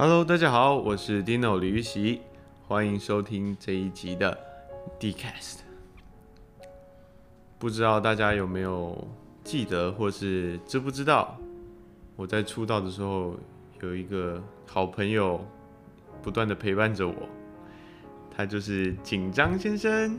Hello，大家好，我是 Dino 李玉玺，欢迎收听这一集的 Dcast。不知道大家有没有记得，或是知不知道，我在出道的时候有一个好朋友，不断的陪伴着我，他就是紧张先生。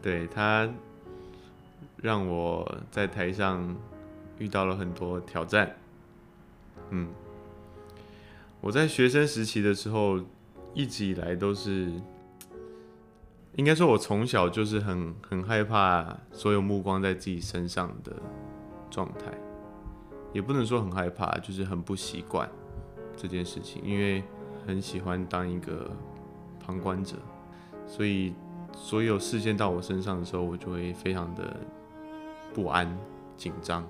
对，他让我在台上遇到了很多挑战，嗯。我在学生时期的时候，一直以来都是，应该说，我从小就是很很害怕所有目光在自己身上的状态，也不能说很害怕，就是很不习惯这件事情，因为很喜欢当一个旁观者，所以所有视线到我身上的时候，我就会非常的不安、紧张。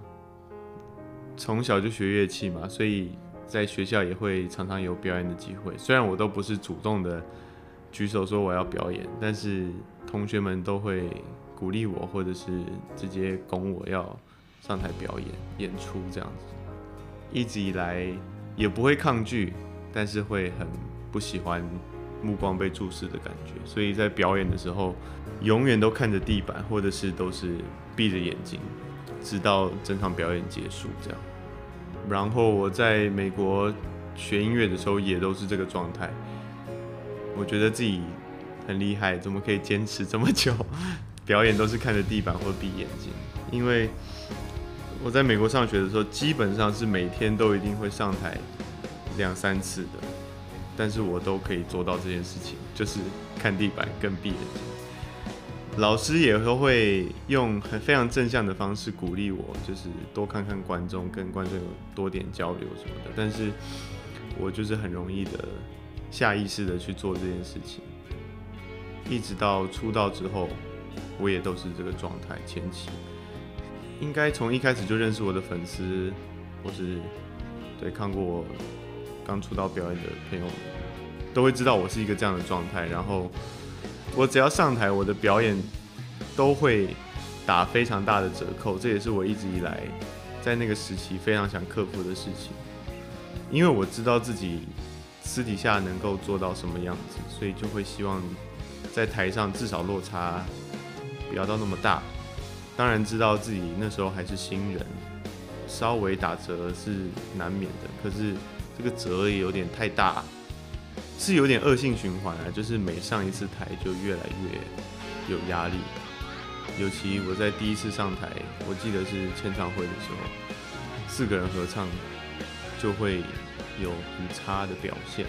从小就学乐器嘛，所以。在学校也会常常有表演的机会，虽然我都不是主动的举手说我要表演，但是同学们都会鼓励我，或者是直接拱我要上台表演演出这样子。一直以来也不会抗拒，但是会很不喜欢目光被注视的感觉，所以在表演的时候永远都看着地板，或者是都是闭着眼睛，直到整场表演结束这样。然后我在美国学音乐的时候也都是这个状态，我觉得自己很厉害，怎么可以坚持这么久？表演都是看着地板或闭眼睛，因为我在美国上学的时候，基本上是每天都一定会上台两三次的，但是我都可以做到这件事情，就是看地板跟闭眼睛。老师也都会用很非常正向的方式鼓励我，就是多看看观众，跟观众有多点交流什么的。但是，我就是很容易的下意识的去做这件事情，一直到出道之后，我也都是这个状态。前期应该从一开始就认识我的粉丝，或是对看过我刚出道表演的朋友，都会知道我是一个这样的状态。然后。我只要上台，我的表演都会打非常大的折扣，这也是我一直以来在那个时期非常想克服的事情。因为我知道自己私底下能够做到什么样子，所以就会希望在台上至少落差不要到那么大。当然知道自己那时候还是新人，稍微打折是难免的，可是这个折也有点太大。是有点恶性循环啊，就是每上一次台就越来越有压力，尤其我在第一次上台，我记得是签唱会的时候，四个人合唱就会有很差的表现，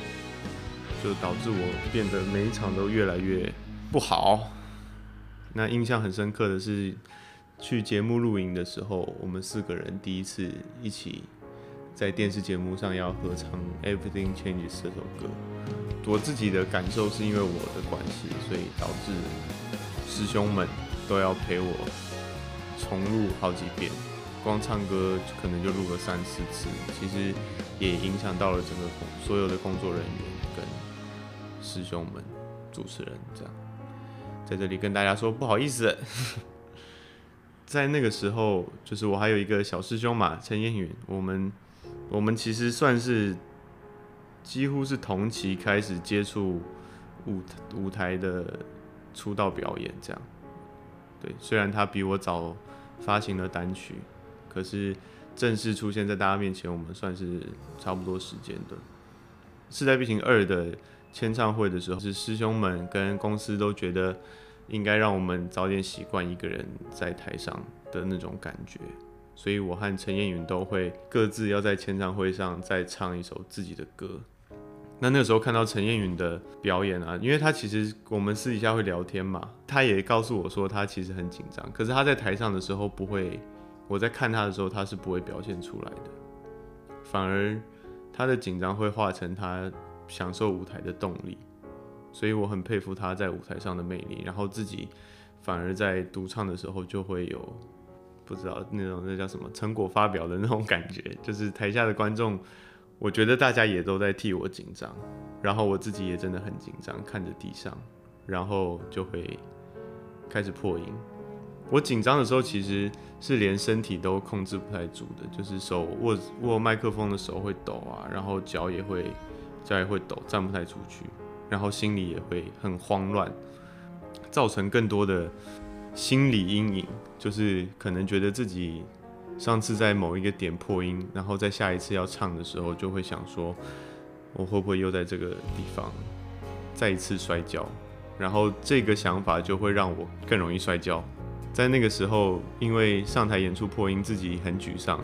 就导致我变得每一场都越来越不好。那印象很深刻的是去节目录影的时候，我们四个人第一次一起在电视节目上要合唱《Everything Changes》这首歌。我自己的感受是因为我的关系，所以导致师兄们都要陪我重录好几遍，光唱歌可能就录了三四次。其实也影响到了整个所有的工作人员跟师兄们、主持人这样。在这里跟大家说不好意思，在那个时候，就是我还有一个小师兄嘛，陈彦允，我们我们其实算是。几乎是同期开始接触舞舞台的出道表演，这样。对，虽然他比我早发行了单曲，可是正式出现在大家面前，我们算是差不多时间的。《势在必行二》的签唱会的时候，是师兄们跟公司都觉得应该让我们早点习惯一个人在台上的那种感觉。所以我和陈彦云都会各自要在签唱会上再唱一首自己的歌。那那个时候看到陈彦允的表演啊，因为他其实我们私底下会聊天嘛，他也告诉我说他其实很紧张，可是他在台上的时候不会，我在看他的时候他是不会表现出来的，反而他的紧张会化成他享受舞台的动力，所以我很佩服他在舞台上的魅力，然后自己反而在独唱的时候就会有。不知道那种那叫什么成果发表的那种感觉，就是台下的观众，我觉得大家也都在替我紧张，然后我自己也真的很紧张，看着地上，然后就会开始破音。我紧张的时候其实是连身体都控制不太住的，就是手握握麦克风的手会抖啊，然后脚也会脚也会抖，站不太出去，然后心里也会很慌乱，造成更多的心理阴影，就是可能觉得自己上次在某一个点破音，然后在下一次要唱的时候，就会想说，我会不会又在这个地方再一次摔跤？然后这个想法就会让我更容易摔跤。在那个时候，因为上台演出破音，自己很沮丧，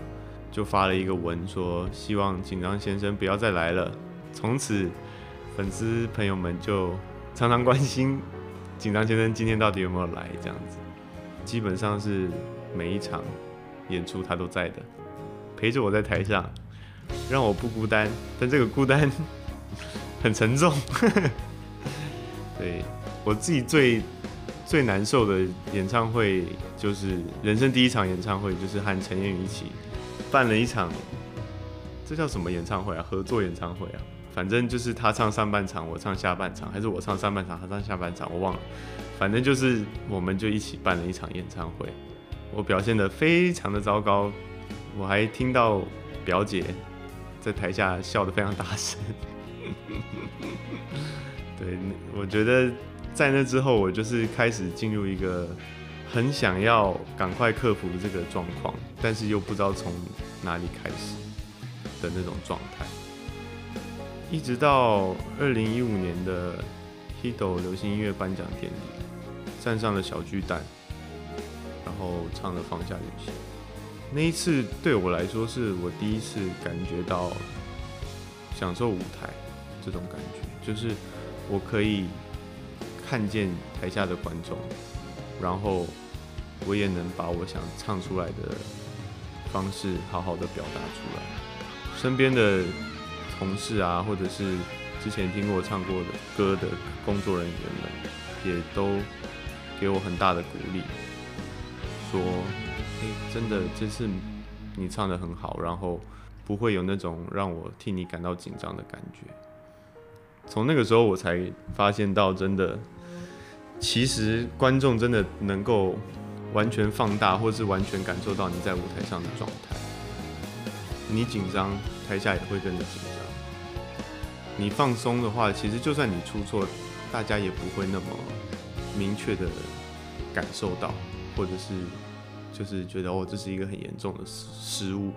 就发了一个文说，希望紧张先生不要再来了。从此，粉丝朋友们就常常关心紧张先生今天到底有没有来，这样子，基本上是每一场演出他都在的，陪着我在台上，让我不孤单。但这个孤单 很沉重，对我自己最。最难受的演唱会就是人生第一场演唱会，就是和陈彦宇一起办了一场，这叫什么演唱会啊？合作演唱会啊？反正就是他唱上半场，我唱下半场，还是我唱上半场，他唱下半场，我忘了。反正就是我们就一起办了一场演唱会，我表现得非常的糟糕，我还听到表姐在台下笑得非常大声。对，我觉得。在那之后，我就是开始进入一个很想要赶快克服这个状况，但是又不知道从哪里开始的那种状态。一直到二零一五年的 HITO 流行音乐颁奖典礼，站上了小巨蛋，然后唱了《放下旅行》。那一次对我来说，是我第一次感觉到享受舞台这种感觉，就是我可以。看见台下的观众，然后我也能把我想唱出来的方式好好的表达出来。身边的同事啊，或者是之前听过我唱过的歌的工作人员们，也都给我很大的鼓励，说：“欸，真的这次你唱得很好，然后不会有那种让我替你感到紧张的感觉。”从那个时候，我才发现到真的。其实观众真的能够完全放大，或是完全感受到你在舞台上的状态。你紧张，台下也会跟着紧张。你放松的话，其实就算你出错，大家也不会那么明确的感受到，或者是就是觉得哦，这是一个很严重的失失误。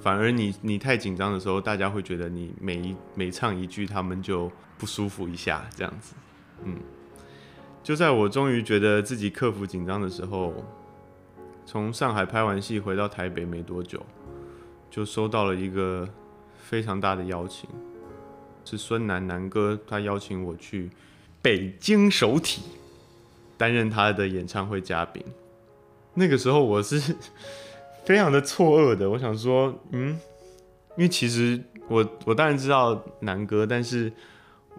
反而你你太紧张的时候，大家会觉得你每一每唱一句，他们就不舒服一下，这样子，嗯。就在我终于觉得自己克服紧张的时候，从上海拍完戏回到台北没多久，就收到了一个非常大的邀请，是孙楠楠哥他邀请我去北京首体担任他的演唱会嘉宾。那个时候我是 非常的错愕的，我想说，嗯，因为其实我我当然知道楠哥，但是。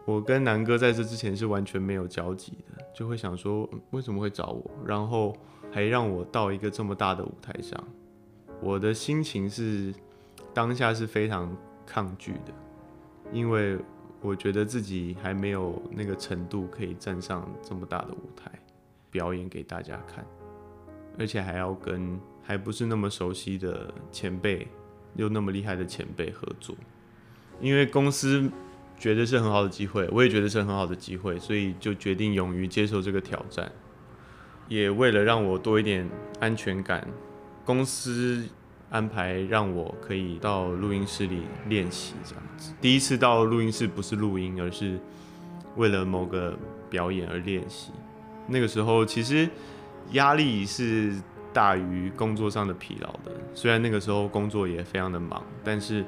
我跟南哥在这之前是完全没有交集的，就会想说为什么会找我，然后还让我到一个这么大的舞台上，我的心情是当下是非常抗拒的，因为我觉得自己还没有那个程度可以站上这么大的舞台表演给大家看，而且还要跟还不是那么熟悉的前辈又那么厉害的前辈合作，因为公司。觉得是很好的机会，我也觉得是很好的机会，所以就决定勇于接受这个挑战。也为了让我多一点安全感，公司安排让我可以到录音室里练习这样子。第一次到录音室不是录音，而是为了某个表演而练习。那个时候其实压力是大于工作上的疲劳的，虽然那个时候工作也非常的忙，但是。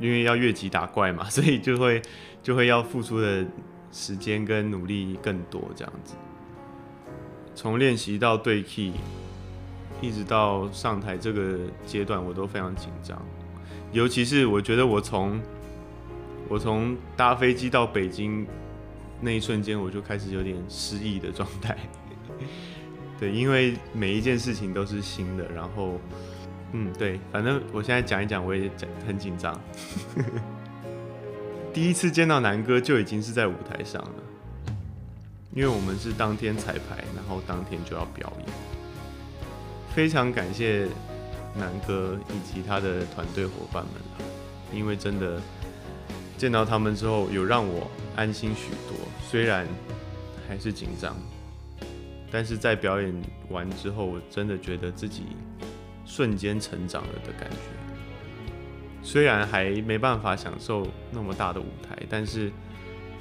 因为要越级打怪嘛，所以就会就会要付出的时间跟努力更多，这样子。从练习到对 key，一直到上台这个阶段，我都非常紧张。尤其是我觉得我从我从搭飞机到北京那一瞬间，我就开始有点失忆的状态。对，因为每一件事情都是新的，然后。嗯，对，反正我现在讲一讲，我也讲很紧张。第一次见到南哥就已经是在舞台上了，因为我们是当天彩排，然后当天就要表演。非常感谢南哥以及他的团队伙伴们，因为真的见到他们之后，有让我安心许多，虽然还是紧张，但是在表演完之后，我真的觉得自己瞬间成长了的感觉。虽然还没办法享受那么大的舞台，但是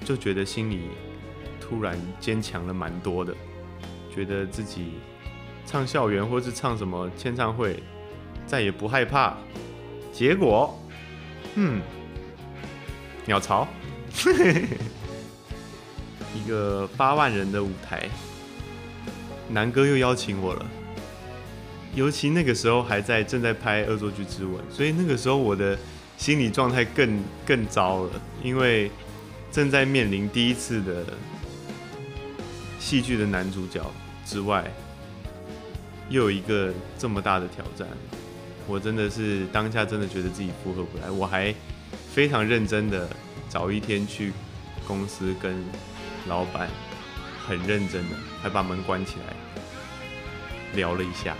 就觉得心里突然坚强了蛮多的，觉得自己唱校园或是唱什么签唱会，再也不害怕。结果，嗯，鸟巢，一个八万人的舞台，南哥又邀请我了。尤其那个时候还在正在拍《恶作剧之吻》，所以那个时候我的心理状态更更糟了，因为正在面临第一次的戏剧的男主角之外，又有一个这么大的挑战，我真的是当下真的觉得自己负荷不来，我还非常认真的找一天去公司跟老板很认真的，还把门关起来。聊了一下，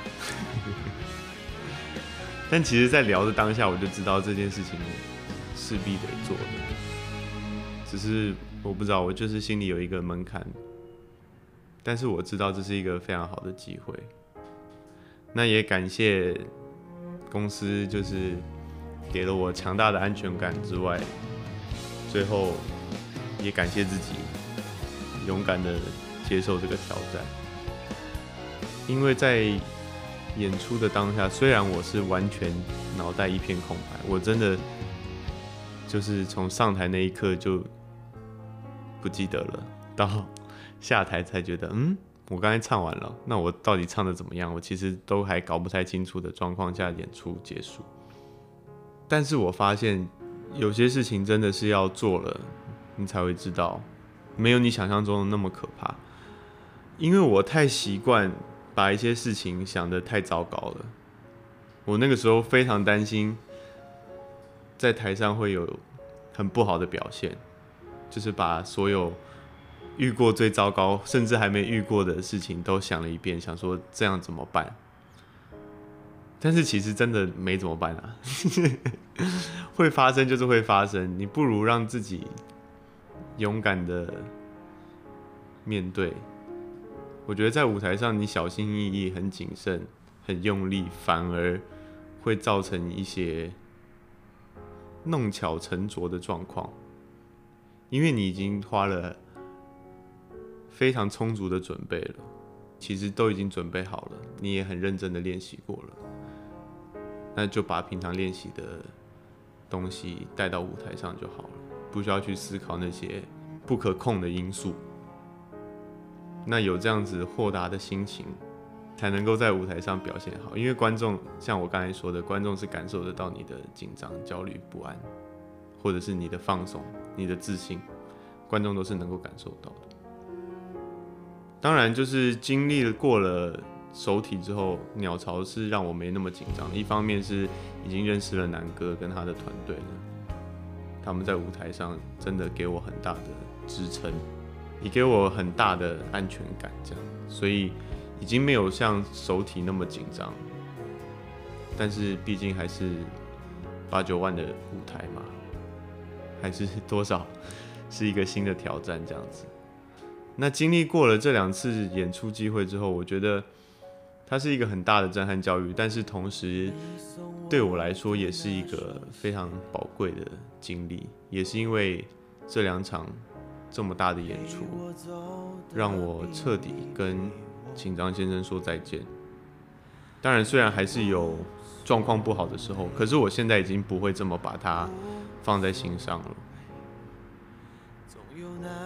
但其实，在聊的当下，我就知道这件事情势必得做的，只是我不知道，我就是心里有一个门槛，但是我知道这是一个非常好的机会。那也感谢公司，就是给了我强大的安全感之外，最后也感谢自己勇敢的接受这个挑战。因为在演出的当下，虽然我是完全脑袋一片空白，我真的就是从上台那一刻就不记得了，到下台才觉得，嗯，我刚才唱完了，那我到底唱得怎么样？我其实都还搞不太清楚的状况下演出结束。但是我发现有些事情真的是要做了，你才会知道，没有你想象中的那么可怕。因为我太习惯。把一些事情想得太糟糕了，我那个时候非常担心，在台上会有很不好的表现，就是把所有遇过最糟糕，甚至还没遇过的事情都想了一遍，想说这样怎么办？但是其实真的没怎么办啊，会发生就是会发生，你不如让自己勇敢的面对。我觉得在舞台上，你小心翼翼、很谨慎、很用力，反而会造成一些弄巧成拙的状况，因为你已经花了非常充足的准备了，其实都已经准备好了，你也很认真的练习过了，那就把平常练习的东西带到舞台上就好了，不需要去思考那些不可控的因素。那有这样子豁达的心情，才能够在舞台上表现好。因为观众像我刚才说的，观众是感受得到你的紧张、焦虑、不安，或者是你的放松、你的自信，观众都是能够感受到的。当然，就是经历过了首体之后，鸟巢是让我没那么紧张。一方面是已经认识了南哥跟他的团队了，他们在舞台上真的给我很大的支撑。也给我很大的安全感，这样，所以已经没有像首体那么紧张，但是毕竟还是八九万的舞台嘛，还是多少是一个新的挑战，这样子。那经历过了这两次演出机会之后，我觉得它是一个很大的震撼教育，但是同时对我来说也是一个非常宝贵的经历，也是因为这两场。这么大的演出，让我彻底跟紧张先生说再见。当然，虽然还是有状况不好的时候，可是我现在已经不会这么把它放在心上了。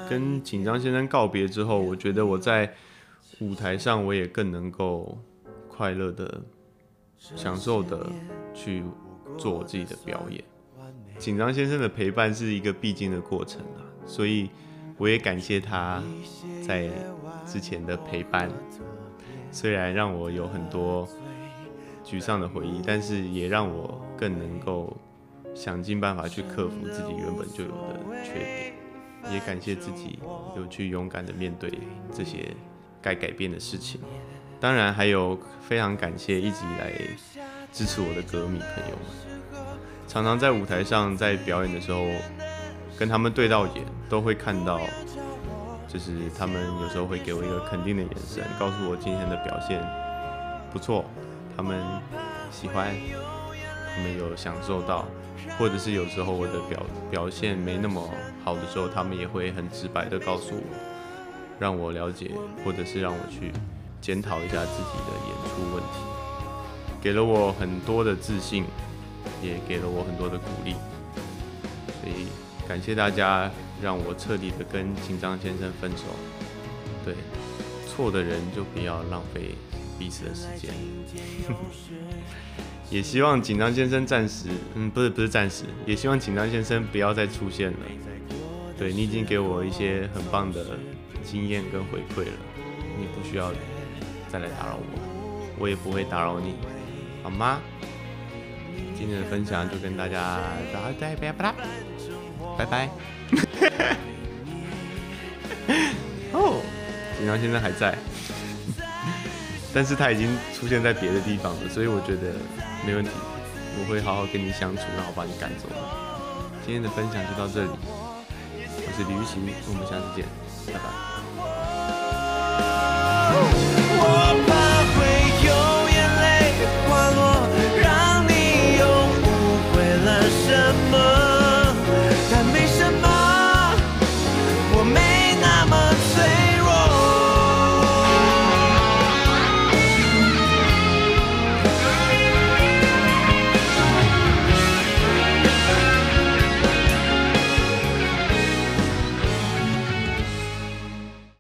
跟紧张先生告别之后，我觉得我在舞台上我也更能够快乐的、享受的去做我自己的表演。紧张先生的陪伴是一个必经的过程啊，所以。我也感谢他在之前的陪伴，虽然让我有很多沮丧的回忆，但是也让我更能够想尽办法去克服自己原本就有的缺点。也感谢自己有去勇敢的面对这些该改变的事情。当然，还有非常感谢一直以来支持我的歌迷朋友们，常常在舞台上在表演的时候。跟他们对到眼，都会看到，就是他们有时候会给我一个肯定的眼神，告诉我今天的表现不错，他们喜欢，他们有享受到，或者是有时候我的表表现没那么好的时候，他们也会很直白的告诉我，让我了解，或者是让我去检讨一下自己的演出问题，给了我很多的自信，也给了我很多的鼓励，所以。感谢大家让我彻底的跟紧张先生分手。对，错的人就不要浪费彼此的时间。也希望紧张先生暂时，嗯，不是不是暂时，也希望紧张先生不要再出现了。对，你已经给我一些很棒的经验跟回馈了，你不需要再来打扰我，我也不会打扰你，好吗？今天的分享就跟大家到这边吧。拜拜。哦，紧张先生还在，但是他已经出现在别的地方了，所以我觉得没问题，我会好好跟你相处，然后把你赶走。今天的分享就到这里，我是李玉玺，我们下次见，拜拜。